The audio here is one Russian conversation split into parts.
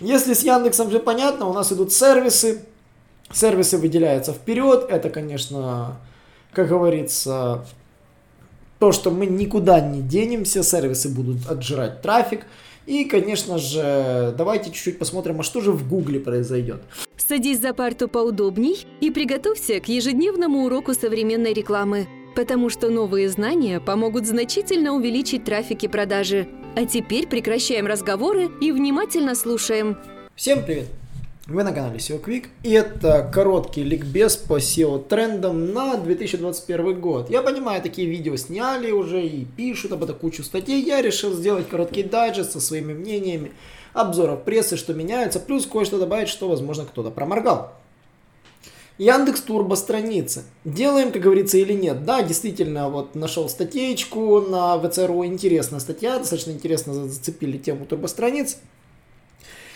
Если с Яндексом все понятно, у нас идут сервисы. Сервисы выделяются вперед. Это, конечно, как говорится, то, что мы никуда не денемся. Сервисы будут отжирать трафик. И, конечно же, давайте чуть-чуть посмотрим, а что же в Гугле произойдет. Садись за парту поудобней и приготовься к ежедневному уроку современной рекламы, потому что новые знания помогут значительно увеличить трафик и продажи. А теперь прекращаем разговоры и внимательно слушаем. Всем привет! Вы на канале SEO Quick и это короткий ликбез по SEO трендам на 2021 год. Я понимаю, такие видео сняли уже и пишут об этом кучу статей. Я решил сделать короткий дайджест со своими мнениями, обзоров прессы, что меняется, плюс кое-что добавить, что возможно кто-то проморгал. Яндекс Турбо страницы. Делаем, как говорится, или нет. Да, действительно, вот нашел статейку на ВЦРУ, интересная статья, достаточно интересно зацепили тему турбостраниц.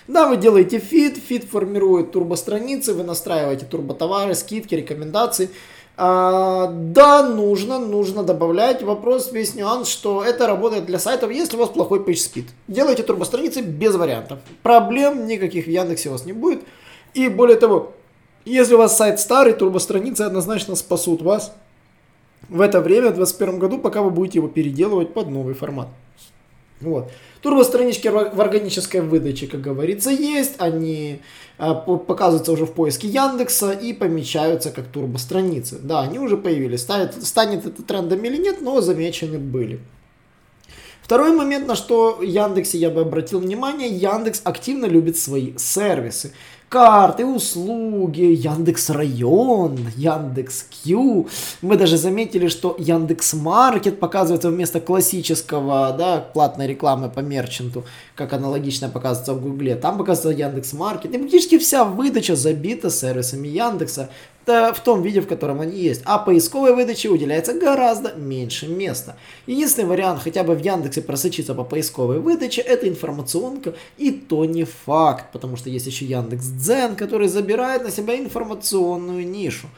Да, вы делаете feed, feed формирует турбостраницы, вы настраиваете турботовары, скидки, рекомендации. А, да, нужно, нужно добавлять. Вопрос, весь нюанс, что это работает для сайтов, если у вас плохой PageSpeed. Делайте турбостраницы без вариантов. Проблем никаких в Яндексе у вас не будет. И более того, если у вас сайт старый, турбостраницы однозначно спасут вас в это время, в 2021 году, пока вы будете его переделывать под новый формат. Вот. Турбостранички в органической выдаче, как говорится, есть. Они а, показываются уже в поиске Яндекса и помечаются как турбостраницы. Да, они уже появились. Станет, станет это трендом или нет, но замечены были. Второй момент, на что Яндексе я бы обратил внимание, Яндекс активно любит свои сервисы карты, услуги, Яндекс Район, Яндекс Кью. Мы даже заметили, что Яндекс Маркет показывается вместо классического, да, платной рекламы по мерчанту, как аналогично показывается в Гугле. Там показывается Яндекс Маркет. И практически вся выдача забита сервисами Яндекса в том виде, в котором они есть. А поисковой выдаче уделяется гораздо меньше места. Единственный вариант хотя бы в Яндексе просочиться по поисковой выдаче, это информационка, и то не факт, потому что есть еще Яндекс Дзен, который забирает на себя информационную нишу.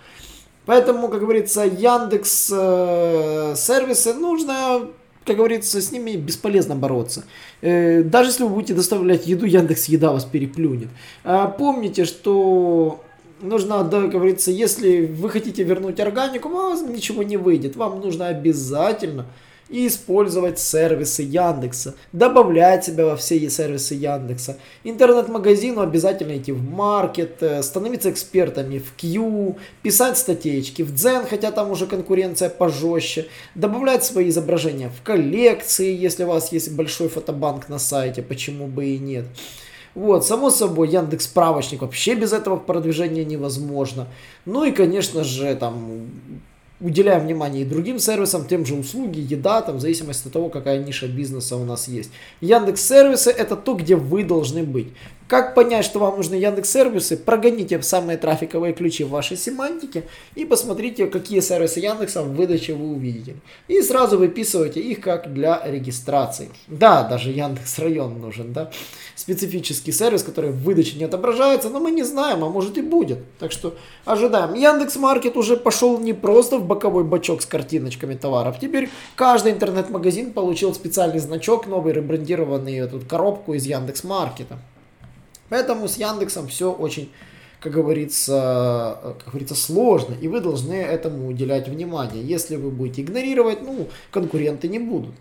Поэтому, как говорится, Яндекс э, сервисы нужно как говорится, с ними бесполезно бороться. Э, даже если вы будете доставлять еду, Яндекс Еда вас переплюнет. А помните, что нужно, да, говорится, если вы хотите вернуть органику, у вас ничего не выйдет. Вам нужно обязательно использовать сервисы Яндекса, добавлять себя во все сервисы Яндекса. Интернет-магазину обязательно идти в маркет, э, становиться экспертами в Q, писать статейки в Дзен, хотя там уже конкуренция пожестче, добавлять свои изображения в коллекции, если у вас есть большой фотобанк на сайте, почему бы и нет. Вот, само собой, Яндекс справочник вообще без этого продвижения невозможно. Ну и, конечно же, там уделяем внимание и другим сервисам, тем же услуги, еда, там, в зависимости от того, какая ниша бизнеса у нас есть. Яндекс сервисы это то, где вы должны быть. Как понять, что вам нужны Яндекс сервисы? Прогоните самые трафиковые ключи в вашей семантике и посмотрите, какие сервисы Яндекса в выдаче вы увидите. И сразу выписывайте их как для регистрации. Да, даже Яндекс район нужен, да. Специфический сервис, который в выдаче не отображается, но мы не знаем, а может и будет. Так что ожидаем. Яндекс Маркет уже пошел не просто в боковой бачок с картиночками товаров. Теперь каждый интернет-магазин получил специальный значок, новый ребрендированный эту коробку из Яндекс Маркета. Поэтому с Яндексом все очень, как говорится, как говорится, сложно, и вы должны этому уделять внимание. Если вы будете игнорировать, ну, конкуренты не будут.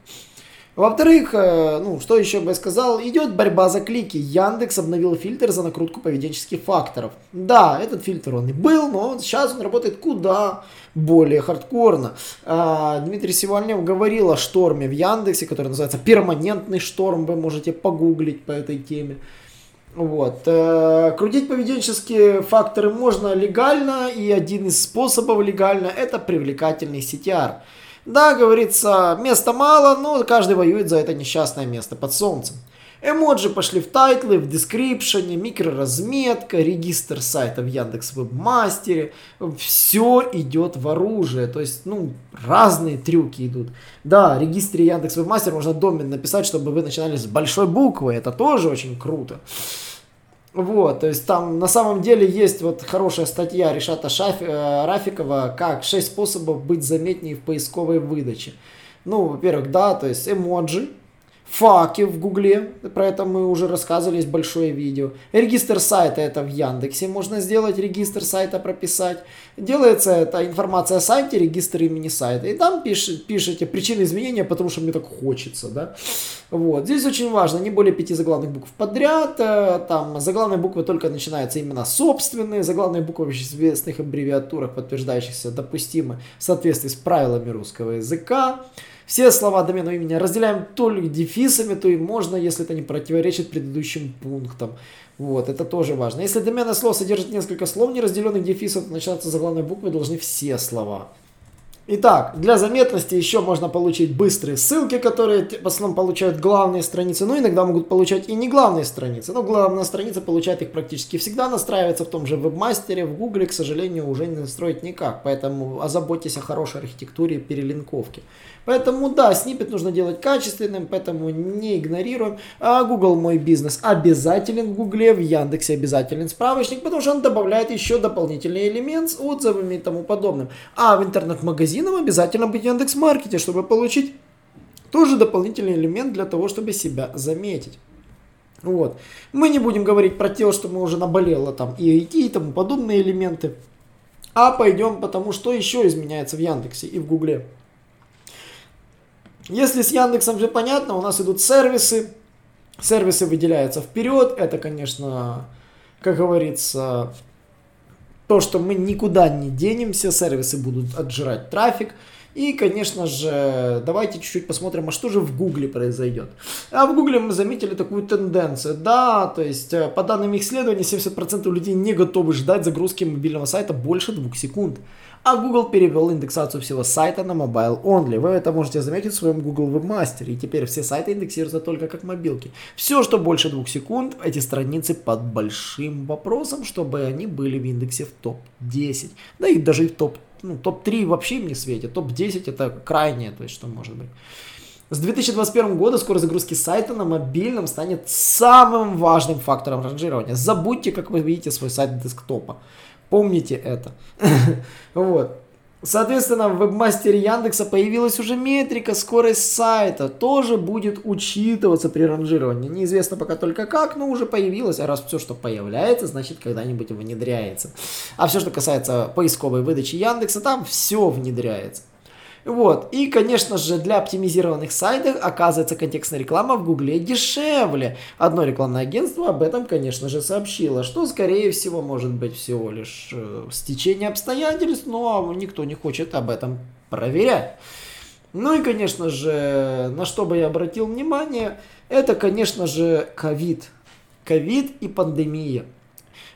Во-вторых, э, ну, что еще бы я сказал, идет борьба за клики. Яндекс обновил фильтр за накрутку поведенческих факторов. Да, этот фильтр он и был, но сейчас он работает куда более хардкорно. А, Дмитрий Сивальнев говорил о шторме в Яндексе, который называется перманентный шторм, вы можете погуглить по этой теме. Вот. Э, крутить поведенческие факторы можно легально, и один из способов легально это привлекательный CTR. Да, говорится, места мало, но каждый воюет за это несчастное место под солнцем. Эмоджи пошли в title ы, в description е, микроразметка, регистр сайта в Яндекс Вебмастере. Все идет в оружие. То есть, ну, разные трюки идут. Да, в регистре Яндекс Вебмастер можно домен написать, чтобы вы начинали с большой буквы. Это тоже очень круто. Вот, то есть там на самом деле есть вот хорошая статья Решата Шаф, э, Рафикова, как 6 способов быть заметнее в поисковой выдаче. Ну, во-первых, да, то есть эмоджи, Факи в Гугле, про это мы уже рассказывали, есть большое видео. Регистр сайта это в Яндексе можно сделать, регистр сайта прописать. Делается это информация о сайте, регистр имени сайта. И там пишет, пишите причины изменения, потому что мне так хочется, да. Вот. Здесь очень важно, не более пяти заглавных букв подряд. Э, там заглавные буквы только начинаются именно собственные. Заглавные буквы в известных аббревиатурах, подтверждающихся допустимы в соответствии с правилами русского языка. Все слова доменного имени разделяем только дефисами, то и можно, если это не противоречит предыдущим пунктам. Вот, это тоже важно. Если доменное слово содержит несколько слов, не разделенных дефисов, то начинаться заглавной буквы должны все слова. Итак, для заметности еще можно получить быстрые ссылки, которые в основном получают главные страницы, но иногда могут получать и не главные страницы. Но главная страница получает их практически всегда, настраивается в том же вебмастере, в гугле, к сожалению, уже не настроить никак. Поэтому озаботьтесь о хорошей архитектуре перелинковки. Поэтому да, снипет нужно делать качественным, поэтому не игнорируем. А Google мой бизнес обязателен в Гугле, в Яндексе обязателен справочник, потому что он добавляет еще дополнительный элемент с отзывами и тому подобным. А в интернет-магазинах обязательно быть в Яндекс.Маркете, чтобы получить тоже дополнительный элемент для того, чтобы себя заметить. Вот. Мы не будем говорить про то, что мы уже наболело там и IT и тому подобные элементы. А пойдем потому, что еще изменяется в Яндексе и в Гугле. Если с Яндексом же понятно, у нас идут сервисы. Сервисы выделяются вперед. Это, конечно, как говорится, то, что мы никуда не денемся. Сервисы будут отжирать трафик. И, конечно же, давайте чуть-чуть посмотрим, а что же в Гугле произойдет. А в Гугле мы заметили такую тенденцию. Да, то есть, э, по данным исследований, 70% людей не готовы ждать загрузки мобильного сайта больше двух секунд а Google перевел индексацию всего сайта на mobile only. Вы это можете заметить в своем Google Webmaster, и теперь все сайты индексируются только как мобилки. Все, что больше двух секунд, эти страницы под большим вопросом, чтобы они были в индексе в топ-10. Да и даже в топ ну, топ-3 вообще не светит, топ-10 это крайнее, то есть что может быть. С 2021 года скорость загрузки сайта на мобильном станет самым важным фактором ранжирования. Забудьте, как вы видите свой сайт десктопа. Помните это. вот. Соответственно, в вебмастере Яндекса появилась уже метрика, скорость сайта тоже будет учитываться при ранжировании. Неизвестно пока только как, но уже появилась, а раз все, что появляется, значит когда-нибудь внедряется. А все, что касается поисковой выдачи Яндекса, там все внедряется. Вот. И, конечно же, для оптимизированных сайтов оказывается контекстная реклама в Гугле дешевле. Одно рекламное агентство об этом, конечно же, сообщило, что, скорее всего, может быть всего лишь э, стечение обстоятельств, но никто не хочет об этом проверять. Ну и, конечно же, на что бы я обратил внимание, это, конечно же, ковид. Ковид и пандемия.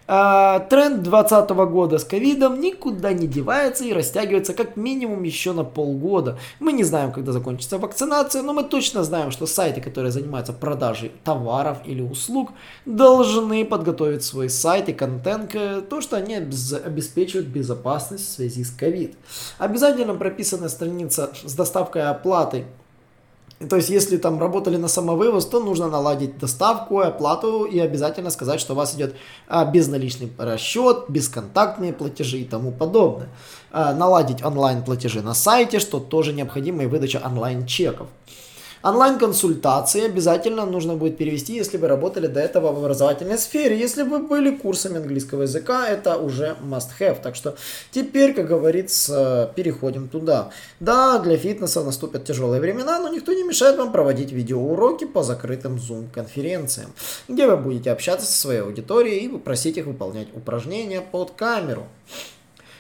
А, тренд 2020 года с ковидом никуда не девается и растягивается как минимум еще на полгода. Мы не знаем, когда закончится вакцинация, но мы точно знаем, что сайты, которые занимаются продажей товаров или услуг, должны подготовить свой сайт и контент к то, что они обеспечивают безопасность в связи с ковид. Обязательно прописана страница с доставкой оплаты то есть, если там работали на самовывоз, то нужно наладить доставку, оплату и обязательно сказать, что у вас идет а, безналичный расчет, бесконтактные платежи и тому подобное. А, наладить онлайн платежи на сайте, что тоже необходимо, и выдача онлайн чеков. Онлайн-консультации обязательно нужно будет перевести, если вы работали до этого в образовательной сфере. Если вы были курсами английского языка, это уже must-have. Так что теперь, как говорится, переходим туда. Да, для фитнеса наступят тяжелые времена, но никто не мешает вам проводить видеоуроки по закрытым Zoom-конференциям, где вы будете общаться со своей аудиторией и попросить их выполнять упражнения под камеру.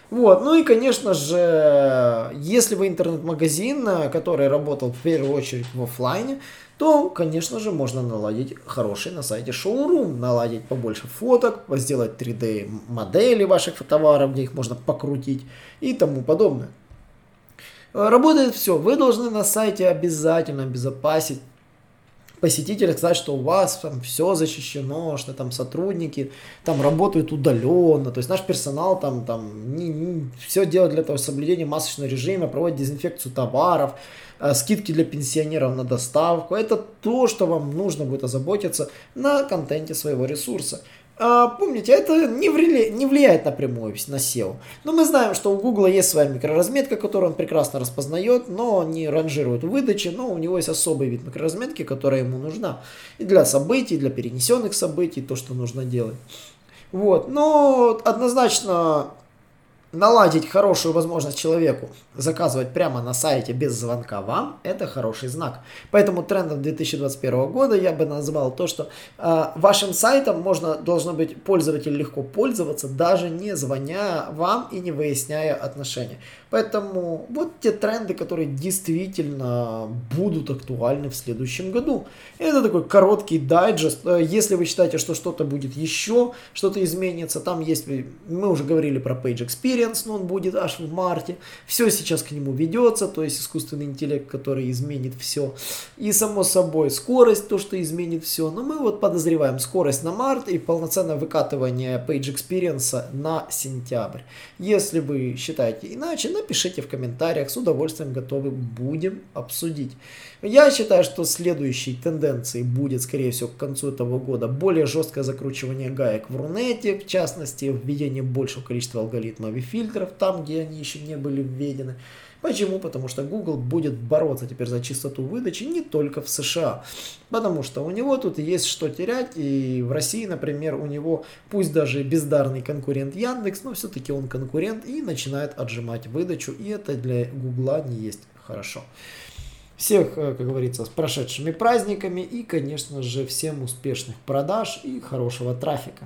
Вот, ну и, конечно же, если вы интернет-магазин, э, который работал в первую очередь в офлайне, то, конечно же, можно наладить хороший на сайте шоурум, наладить побольше фоток, сделать 3D модели ваших товаров, где их можно покрутить и тому подобное. Работает все. Вы должны на сайте обязательно обезопасить посетителя сказать, что у вас там все защищено, что там сотрудники там работают удаленно, то есть наш персонал там, там не, не, все делает для того соблюдения масочного режима, проводит дезинфекцию товаров, э, скидки для пенсионеров на доставку. Это то, что вам нужно будет озаботиться на контенте своего ресурса. А, помните, это не, вли... не влияет напрямую на SEO. Но мы знаем, что у Google есть своя микроразметка, которую он прекрасно распознает, но не ранжирует выдачи, но у него есть особый вид микроразметки, которая ему нужна. И для событий, и для перенесенных событий, то, что нужно делать. Вот. Но однозначно наладить хорошую возможность человеку заказывать прямо на сайте без звонка вам, это хороший знак. Поэтому трендом 2021 года я бы назвал то, что э, вашим сайтом можно, должно быть пользователь легко пользоваться, даже не звоня вам и не выясняя отношения. Поэтому вот те тренды, которые действительно будут актуальны в следующем году. Это такой короткий дайджест. Э, если вы считаете, что что-то будет еще, что-то изменится, там есть, мы уже говорили про Page Experience, но он будет аж в марте. Все сейчас к нему ведется, то есть искусственный интеллект, который изменит все. И само собой скорость, то, что изменит все. Но мы вот подозреваем скорость на март и полноценное выкатывание Page Experience на сентябрь. Если вы считаете иначе, напишите в комментариях, с удовольствием готовы будем обсудить. Я считаю, что следующей тенденцией будет, скорее всего, к концу этого года более жесткое закручивание гаек в Рунете, в частности, введение большего количества алгоритмов фильтров там, где они еще не были введены. Почему? Потому что Google будет бороться теперь за чистоту выдачи не только в США. Потому что у него тут есть что терять. И в России, например, у него пусть даже бездарный конкурент Яндекс, но все-таки он конкурент и начинает отжимать выдачу. И это для Гугла не есть хорошо. Всех, э, как говорится, с прошедшими праздниками и, конечно же, всем успешных продаж и хорошего трафика.